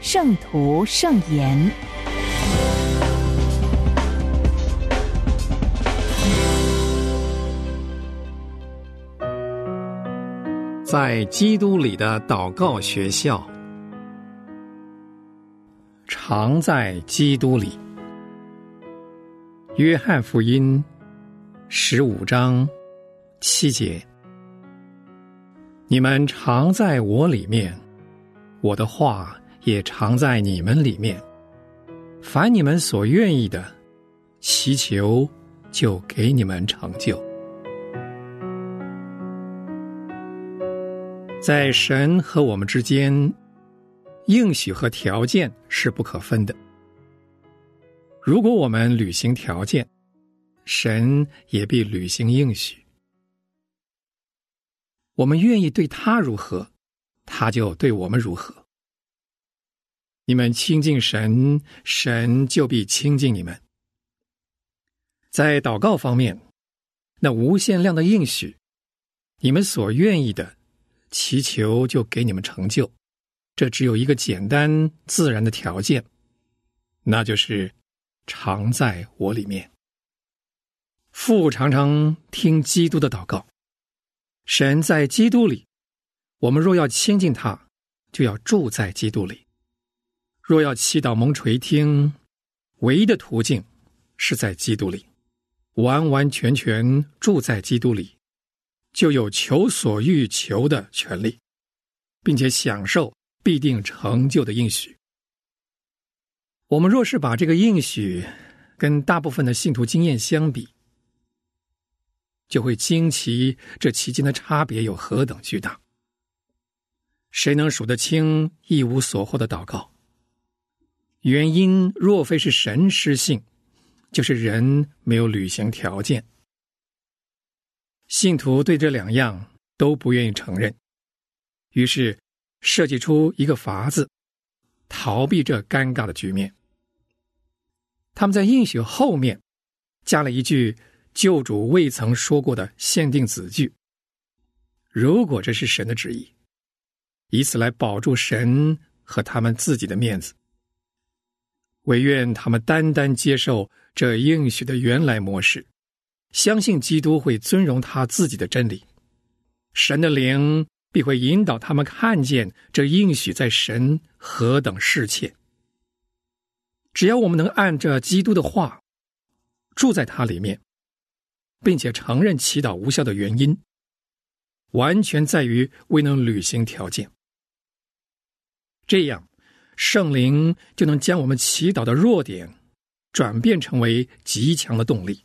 圣徒圣言》。在基督里的祷告学校，常在基督里。约翰福音十五章七节：你们常在我里面。我的话也常在你们里面，凡你们所愿意的，祈求就给你们成就。在神和我们之间，应许和条件是不可分的。如果我们履行条件，神也必履行应许。我们愿意对他如何？他就对我们如何？你们亲近神，神就必亲近你们。在祷告方面，那无限量的应许，你们所愿意的，祈求就给你们成就。这只有一个简单自然的条件，那就是常在我里面。父常常听基督的祷告，神在基督里。我们若要亲近他，就要住在基督里；若要祈祷蒙垂听，唯一的途径是在基督里，完完全全住在基督里，就有求所欲求的权利，并且享受必定成就的应许。我们若是把这个应许跟大部分的信徒经验相比，就会惊奇这其间的差别有何等巨大。谁能数得清一无所获的祷告？原因若非是神失信，就是人没有履行条件。信徒对这两样都不愿意承认，于是设计出一个法子，逃避这尴尬的局面。他们在应许后面加了一句救主未曾说过的限定子句：如果这是神的旨意。以此来保住神和他们自己的面子，唯愿他们单单接受这应许的原来模式，相信基督会尊荣他自己的真理，神的灵必会引导他们看见这应许在神何等世切。只要我们能按着基督的话住在他里面，并且承认祈祷无效的原因，完全在于未能履行条件。这样，圣灵就能将我们祈祷的弱点转变成为极强的动力，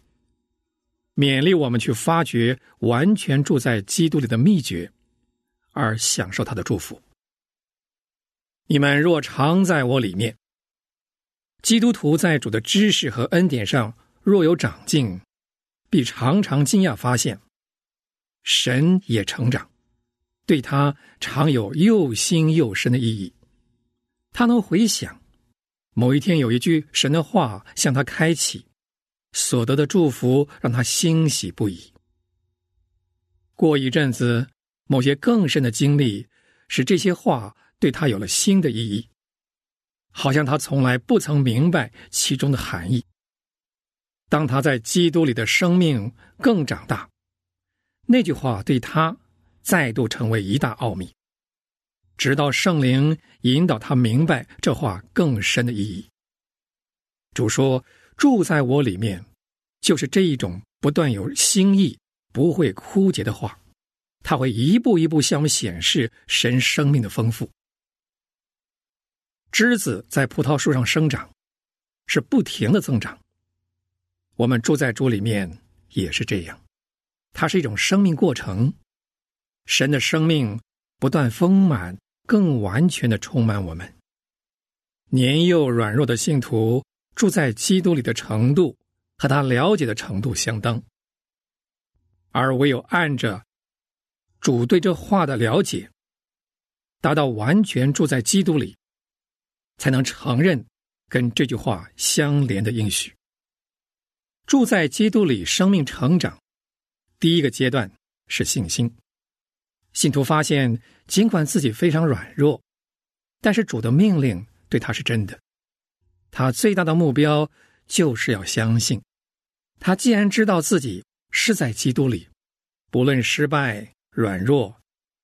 勉励我们去发掘完全住在基督里的秘诀，而享受他的祝福。你们若常在我里面，基督徒在主的知识和恩典上若有长进，必常常惊讶发现，神也成长，对他常有又新又深的意义。他能回想，某一天有一句神的话向他开启，所得的祝福让他欣喜不已。过一阵子，某些更深的经历使这些话对他有了新的意义，好像他从来不曾明白其中的含义。当他在基督里的生命更长大，那句话对他再度成为一大奥秘。直到圣灵引导他明白这话更深的意义。主说：“住在我里面，就是这一种不断有新意、不会枯竭的话。他会一步一步向我们显示神生命的丰富。枝子在葡萄树上生长，是不停的增长。我们住在主里面也是这样，它是一种生命过程。神的生命不断丰满。”更完全的充满我们。年幼软弱的信徒住在基督里的程度和他了解的程度相当，而唯有按着主对这话的了解，达到完全住在基督里，才能承认跟这句话相连的应许。住在基督里，生命成长，第一个阶段是信心。信徒发现，尽管自己非常软弱，但是主的命令对他是真的。他最大的目标就是要相信。他既然知道自己是在基督里，不论失败、软弱，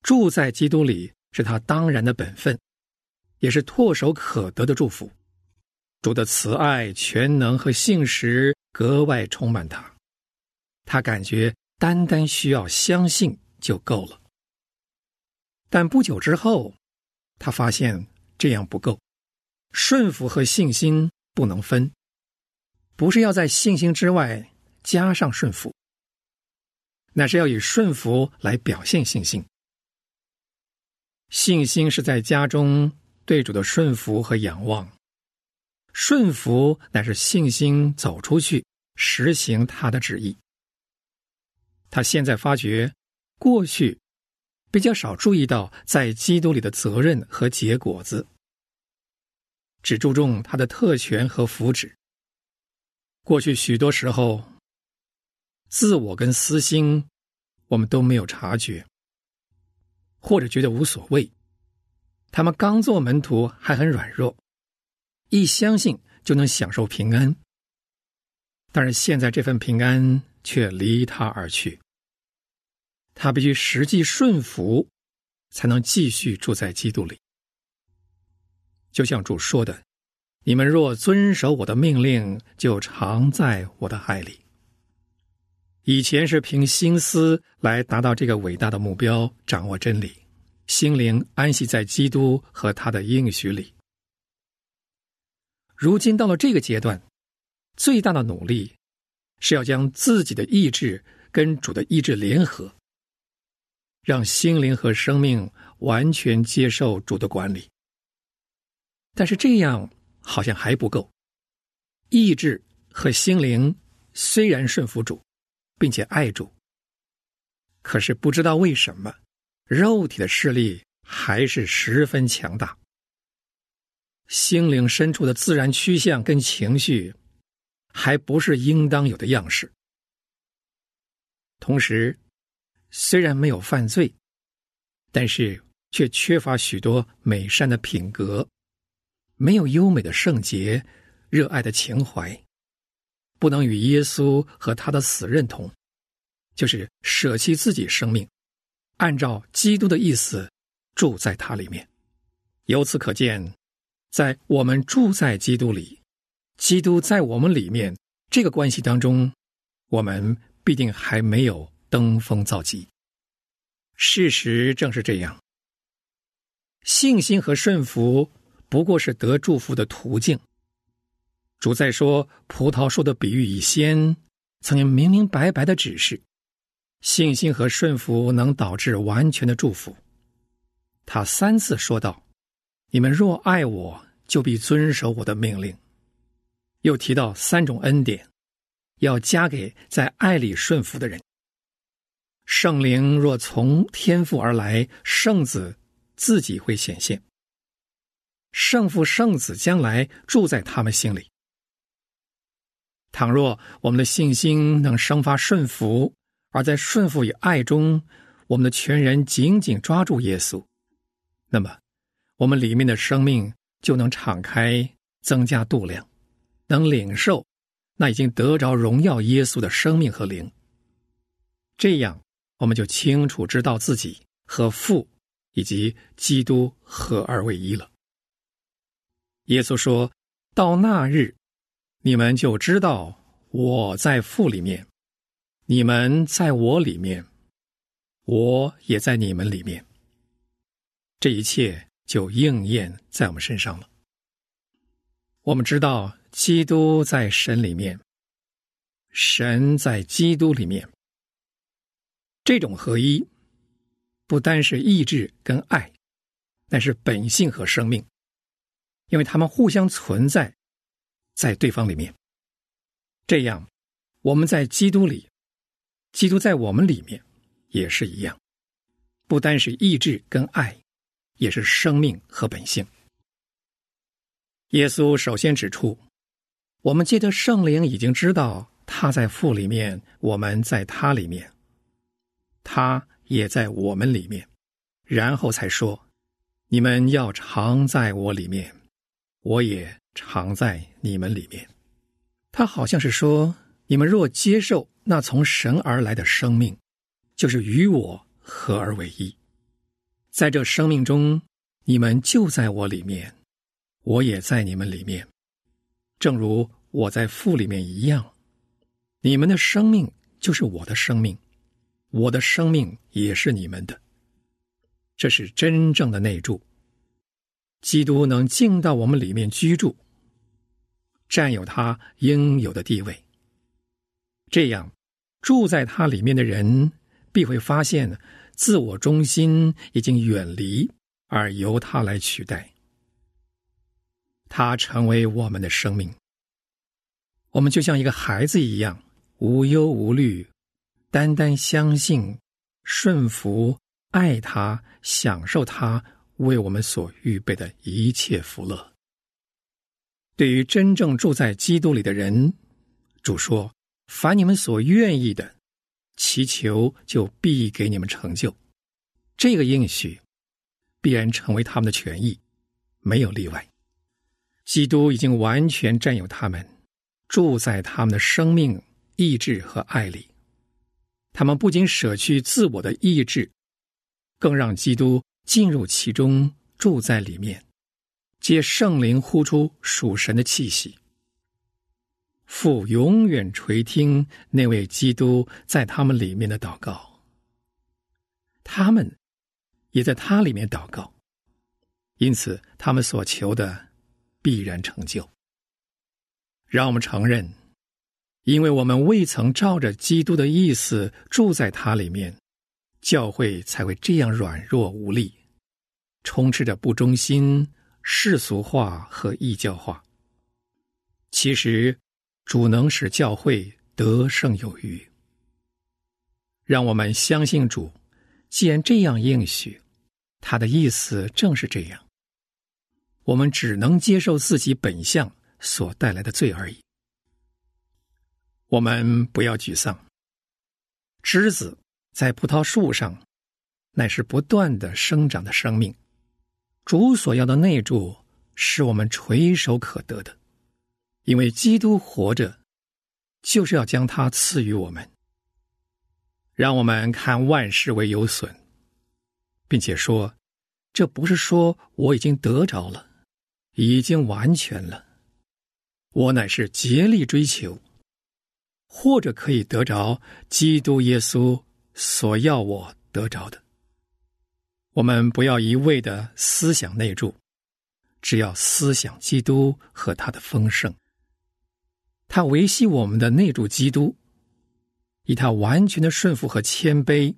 住在基督里是他当然的本分，也是唾手可得的祝福。主的慈爱、全能和信实格外充满他，他感觉单单需要相信就够了。但不久之后，他发现这样不够，顺服和信心不能分，不是要在信心之外加上顺服，那是要以顺服来表现信心。信心是在家中对主的顺服和仰望，顺服乃是信心走出去实行他的旨意。他现在发觉过去。比较少注意到在基督里的责任和结果子，只注重他的特权和福祉。过去许多时候，自我跟私心，我们都没有察觉，或者觉得无所谓。他们刚做门徒还很软弱，一相信就能享受平安，但是现在这份平安却离他而去。他必须实际顺服，才能继续住在基督里。就像主说的：“你们若遵守我的命令，就常在我的爱里。”以前是凭心思来达到这个伟大的目标，掌握真理，心灵安息在基督和他的应许里。如今到了这个阶段，最大的努力是要将自己的意志跟主的意志联合。让心灵和生命完全接受主的管理，但是这样好像还不够。意志和心灵虽然顺服主，并且爱主，可是不知道为什么，肉体的势力还是十分强大。心灵深处的自然趋向跟情绪，还不是应当有的样式。同时。虽然没有犯罪，但是却缺乏许多美善的品格，没有优美的圣洁、热爱的情怀，不能与耶稣和他的死认同，就是舍弃自己生命，按照基督的意思住在他里面。由此可见，在我们住在基督里，基督在我们里面这个关系当中，我们必定还没有。登峰造极。事实正是这样。信心和顺服不过是得祝福的途径。主在说葡萄树的比喻以先，曾经明明白白的指示，信心和顺服能导致完全的祝福。他三次说道：“你们若爱我，就必遵守我的命令。”又提到三种恩典，要加给在爱里顺服的人。圣灵若从天父而来，圣子自己会显现。圣父、圣子将来住在他们心里。倘若我们的信心能生发顺服，而在顺服与爱中，我们的全人紧紧抓住耶稣，那么我们里面的生命就能敞开，增加度量，能领受那已经得着荣耀耶稣的生命和灵。这样。我们就清楚知道自己和父以及基督合二为一了。耶稣说到那日，你们就知道我在父里面，你们在我里面，我也在你们里面。这一切就应验在我们身上了。我们知道基督在神里面，神在基督里面。这种合一，不单是意志跟爱，但是本性和生命。因为他们互相存在在对方里面。这样，我们在基督里，基督在我们里面也是一样，不单是意志跟爱，也是生命和本性。耶稣首先指出，我们借着圣灵已经知道他在父里面，我们在他里面，他也在我们里面，然后才说：“你们要常在我里面，我也常在你们里面。”他好像是说：“你们若接受那从神而来的生命，就是与我合而为一，在这生命中，你们就在我里面。”我也在你们里面，正如我在父里面一样。你们的生命就是我的生命，我的生命也是你们的。这是真正的内住。基督能进到我们里面居住，占有他应有的地位。这样，住在他里面的人必会发现，自我中心已经远离，而由他来取代。他成为我们的生命，我们就像一个孩子一样无忧无虑，单单相信、顺服、爱他，享受他为我们所预备的一切福乐。对于真正住在基督里的人，主说：“凡你们所愿意的，祈求就必给你们成就。”这个应许必然成为他们的权益，没有例外。基督已经完全占有他们，住在他们的生命、意志和爱里。他们不仅舍去自我的意志，更让基督进入其中，住在里面，借圣灵呼出属神的气息。父永远垂听那位基督在他们里面的祷告，他们也在他里面祷告，因此他们所求的。必然成就。让我们承认，因为我们未曾照着基督的意思住在他里面，教会才会这样软弱无力，充斥着不忠心、世俗化和异教化。其实，主能使教会得胜有余。让我们相信主，既然这样应许，他的意思正是这样。我们只能接受自己本相所带来的罪而已。我们不要沮丧。枝子在葡萄树上，乃是不断的生长的生命。主所要的内助，是我们垂手可得的，因为基督活着，就是要将它赐予我们。让我们看万事为有损，并且说，这不是说我已经得着了。已经完全了，我乃是竭力追求，或者可以得着基督耶稣所要我得着的。我们不要一味的思想内住，只要思想基督和他的丰盛。他维系我们的内住基督，以他完全的顺服和谦卑、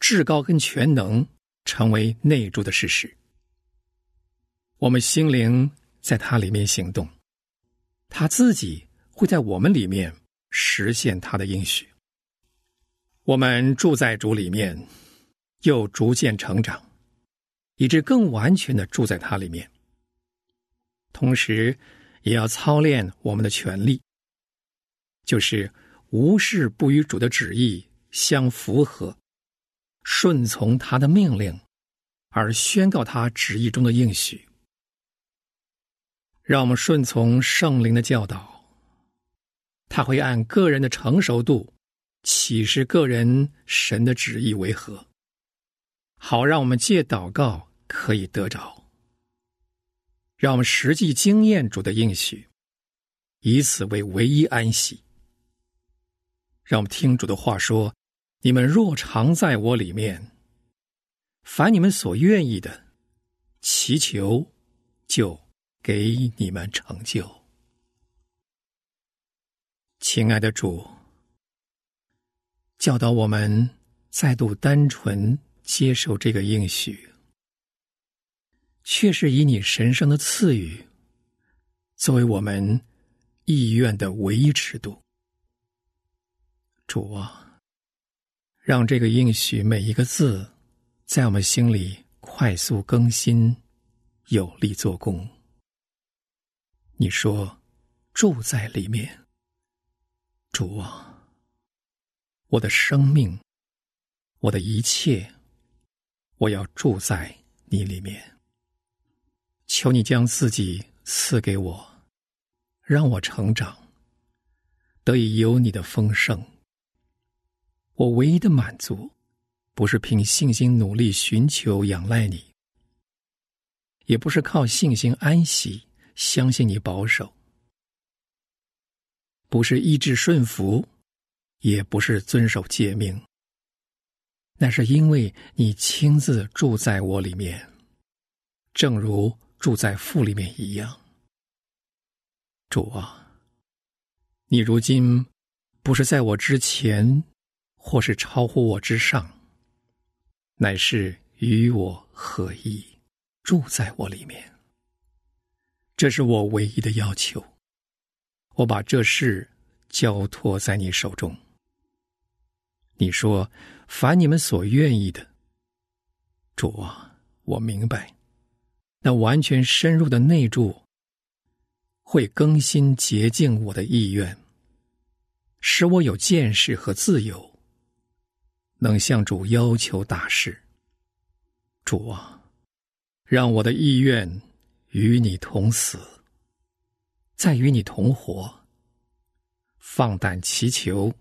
至高跟全能，成为内住的事实。我们心灵在他里面行动，他自己会在我们里面实现他的应许。我们住在主里面，又逐渐成长，以致更完全的住在他里面。同时，也要操练我们的权利，就是无事不与主的旨意相符合，顺从他的命令，而宣告他旨意中的应许。让我们顺从圣灵的教导，他会按个人的成熟度启示个人神的旨意为何，好让我们借祷告可以得着，让我们实际经验主的应许，以此为唯一安息。让我们听主的话说：“你们若常在我里面，凡你们所愿意的，祈求就。”给你们成就，亲爱的主，教导我们再度单纯接受这个应许，却是以你神圣的赐予作为我们意愿的唯一尺度。主啊，让这个应许每一个字，在我们心里快速更新，有力做工。你说，住在里面，主啊，我的生命，我的一切，我要住在你里面。求你将自己赐给我，让我成长，得以有你的丰盛。我唯一的满足，不是凭信心努力寻求仰赖你，也不是靠信心安息相信你保守，不是意志顺服，也不是遵守诫命。那是因为你亲自住在我里面，正如住在父里面一样。主啊，你如今不是在我之前。或是超乎我之上，乃是与我合一，住在我里面。这是我唯一的要求。我把这事交托在你手中。你说，凡你们所愿意的，主啊，我明白。那完全深入的内住，会更新洁净我的意愿，使我有见识和自由。能向主要求大事，主啊，让我的意愿与你同死，再与你同活。放胆祈求，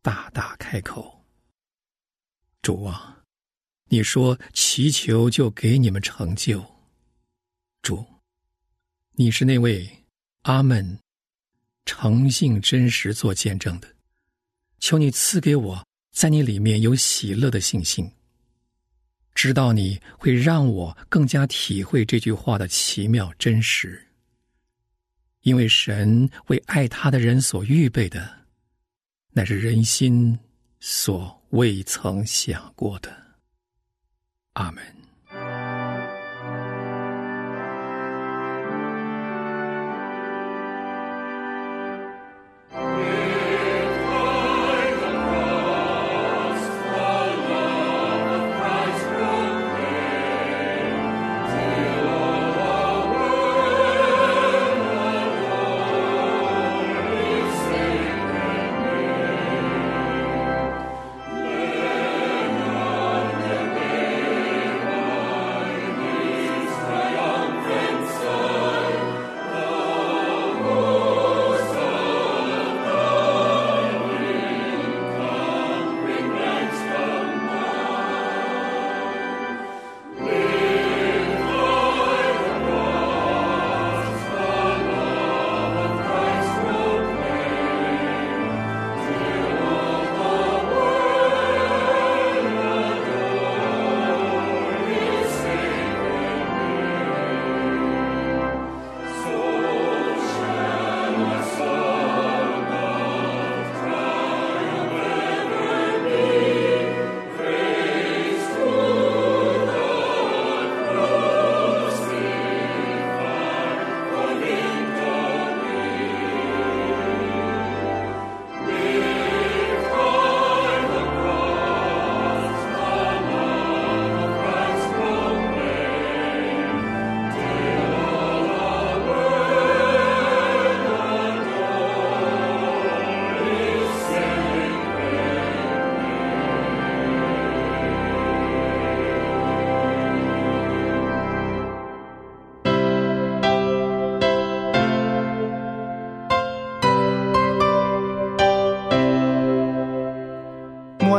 大大开口。主啊，你说祈求就给你们成就。主，你是那位阿门，诚信真实做见证的，求你赐给我。在你里面有喜乐的信心，知道你会让我更加体会这句话的奇妙真实。因为神为爱他的人所预备的，乃是人心所未曾想过的。阿门。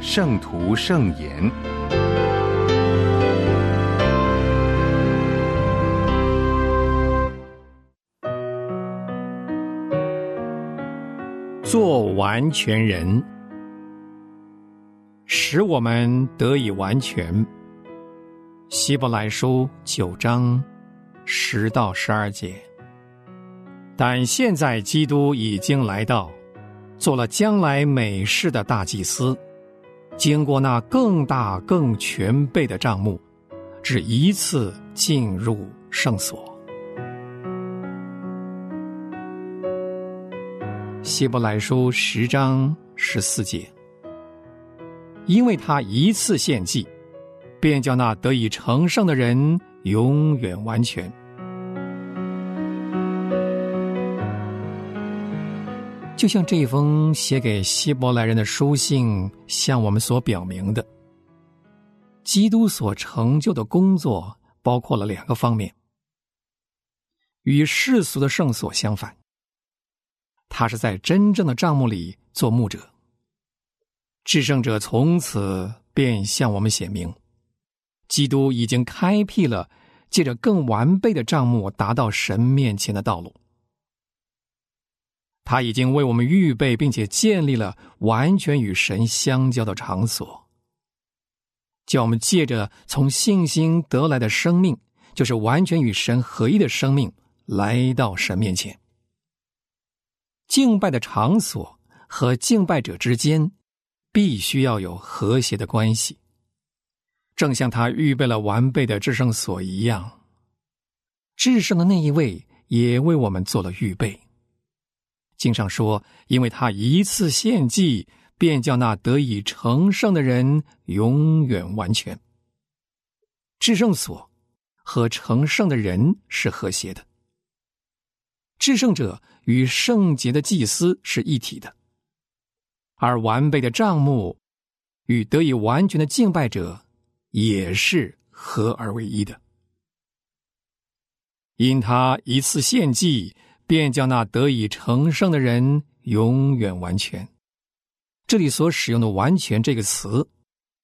圣徒圣言，做完全人，使我们得以完全。希伯来书九章十到十二节。但现在基督已经来到，做了将来美事的大祭司，经过那更大更全备的账目，只一次进入圣所。希伯来书十章十四节，因为他一次献祭，便叫那得以成圣的人永远完全。就像这封写给希伯来人的书信向我们所表明的，基督所成就的工作包括了两个方面，与世俗的圣所相反。他是在真正的账目里做牧者，制胜者从此便向我们显明，基督已经开辟了借着更完备的账目达到神面前的道路。他已经为我们预备并且建立了完全与神相交的场所，叫我们借着从信心得来的生命，就是完全与神合一的生命，来到神面前。敬拜的场所和敬拜者之间必须要有和谐的关系，正像他预备了完备的至圣所一样。至圣的那一位也为我们做了预备。经上说：“因为他一次献祭，便叫那得以成圣的人永远完全。”至圣所和成圣的人是和谐的。至圣者与圣洁的祭司是一体的，而完备的账目与得以完全的敬拜者也是合而为一的。因他一次献祭，便叫那得以成圣的人永远完全。这里所使用的“完全”这个词，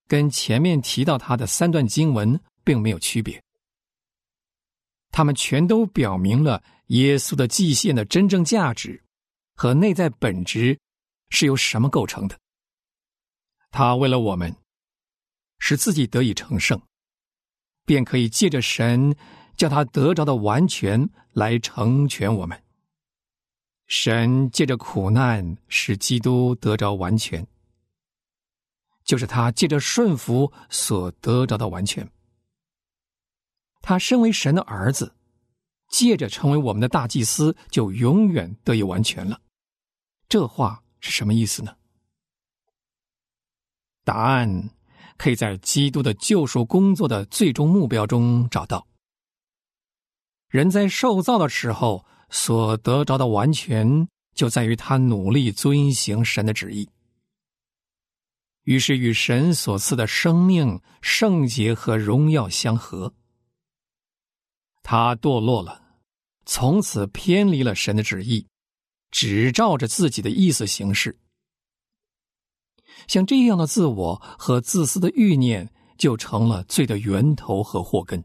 跟前面提到他的三段经文并没有区别，他们全都表明了。耶稣的祭献的真正价值和内在本质是由什么构成的？他为了我们使自己得以成圣，便可以借着神叫他得着的完全来成全我们。神借着苦难使基督得着完全，就是他借着顺服所得着的完全。他身为神的儿子。借着成为我们的大祭司，就永远得以完全了。这话是什么意思呢？答案可以在基督的救赎工作的最终目标中找到。人在受造的时候所得着的完全，就在于他努力遵行神的旨意，于是与神所赐的生命、圣洁和荣耀相合。他堕落了。从此偏离了神的旨意，只照着自己的意思行事。像这样的自我和自私的欲念，就成了罪的源头和祸根。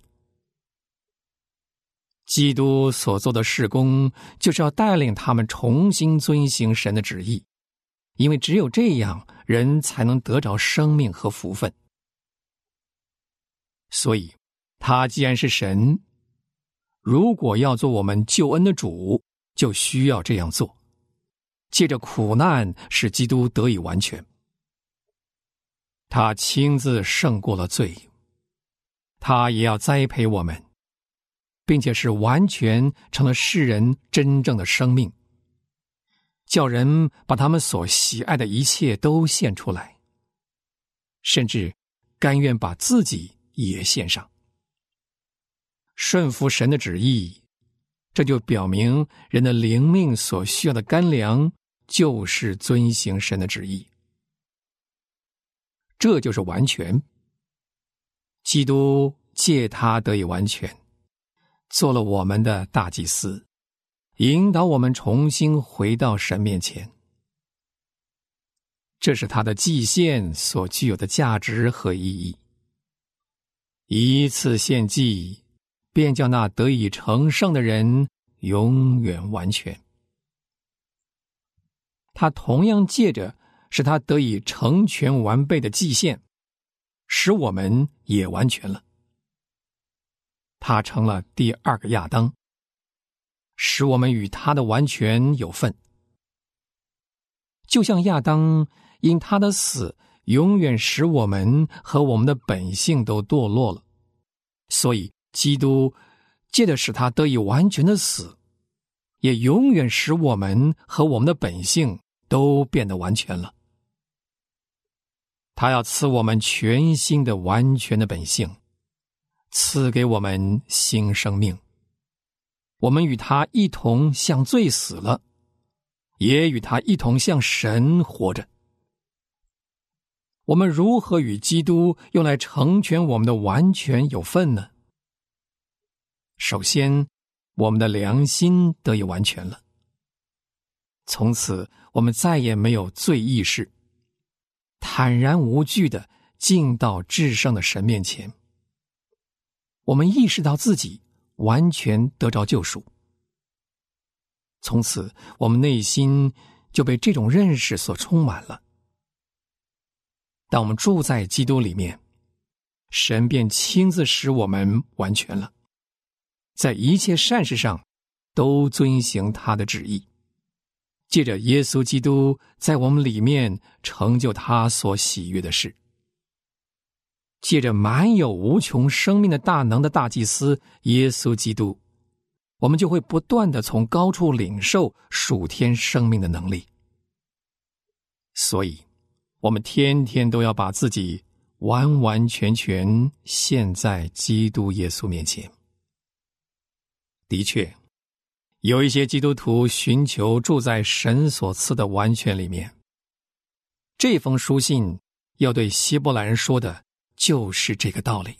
基督所做的事工，就是要带领他们重新遵行神的旨意，因为只有这样，人才能得着生命和福分。所以，他既然是神。如果要做我们救恩的主，就需要这样做，借着苦难使基督得以完全。他亲自胜过了罪，他也要栽培我们，并且是完全成了世人真正的生命，叫人把他们所喜爱的一切都献出来，甚至甘愿把自己也献上。顺服神的旨意，这就表明人的灵命所需要的干粮就是遵行神的旨意。这就是完全。基督借他得以完全，做了我们的大祭司，引导我们重新回到神面前。这是他的祭献所具有的价值和意义。一次献祭。便叫那得以成圣的人永远完全。他同样借着使他得以成全完备的祭献，使我们也完全了。他成了第二个亚当，使我们与他的完全有份。就像亚当因他的死，永远使我们和我们的本性都堕落了，所以基督借着使他得以完全的死，也永远使我们和我们的本性都变得完全了。他要赐我们全新的、完全的本性，赐给我们新生命。我们与他一同向罪死了。也与他一同向神活着。我们如何与基督用来成全我们的完全有份呢？首先，我们的良心得以完全了。从此，我们再也没有罪意识，坦然无惧的进到至圣的神面前。我们意识到自己完全得着救赎。从此，我们内心就被这种认识所充满了。当我们住在基督里面，神便亲自使我们完全了，在一切善事上都遵行他的旨意，借着耶稣基督在我们里面成就他所喜悦的事，借着满有无穷生命的大能的大祭司耶稣基督。我们就会不断的从高处领受属天生命的能力，所以，我们天天都要把自己完完全全献在基督耶稣面前。的确，有一些基督徒寻求住在神所赐的完全里面。这封书信要对希伯来人说的，就是这个道理。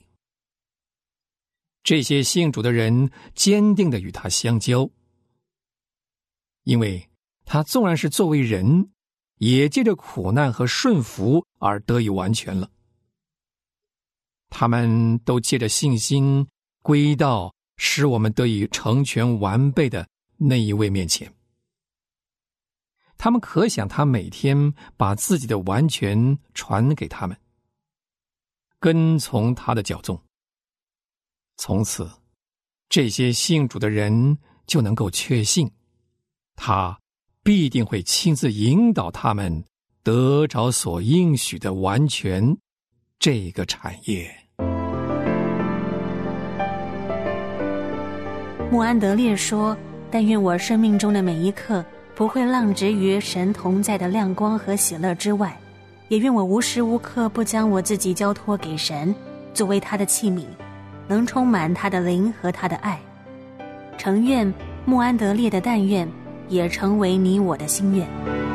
这些信主的人坚定的与他相交，因为他纵然是作为人，也借着苦难和顺服而得以完全了。他们都借着信心归到使我们得以成全完备的那一位面前。他们可想，他每天把自己的完全传给他们，跟从他的脚踪。从此，这些信主的人就能够确信，他必定会亲自引导他们得着所应许的完全这个产业。穆安德烈说：“但愿我生命中的每一刻不会浪掷于神同在的亮光和喜乐之外，也愿我无时无刻不将我自己交托给神，作为他的器皿。”能充满他的灵和他的爱，诚愿穆安德烈的但愿也成为你我的心愿。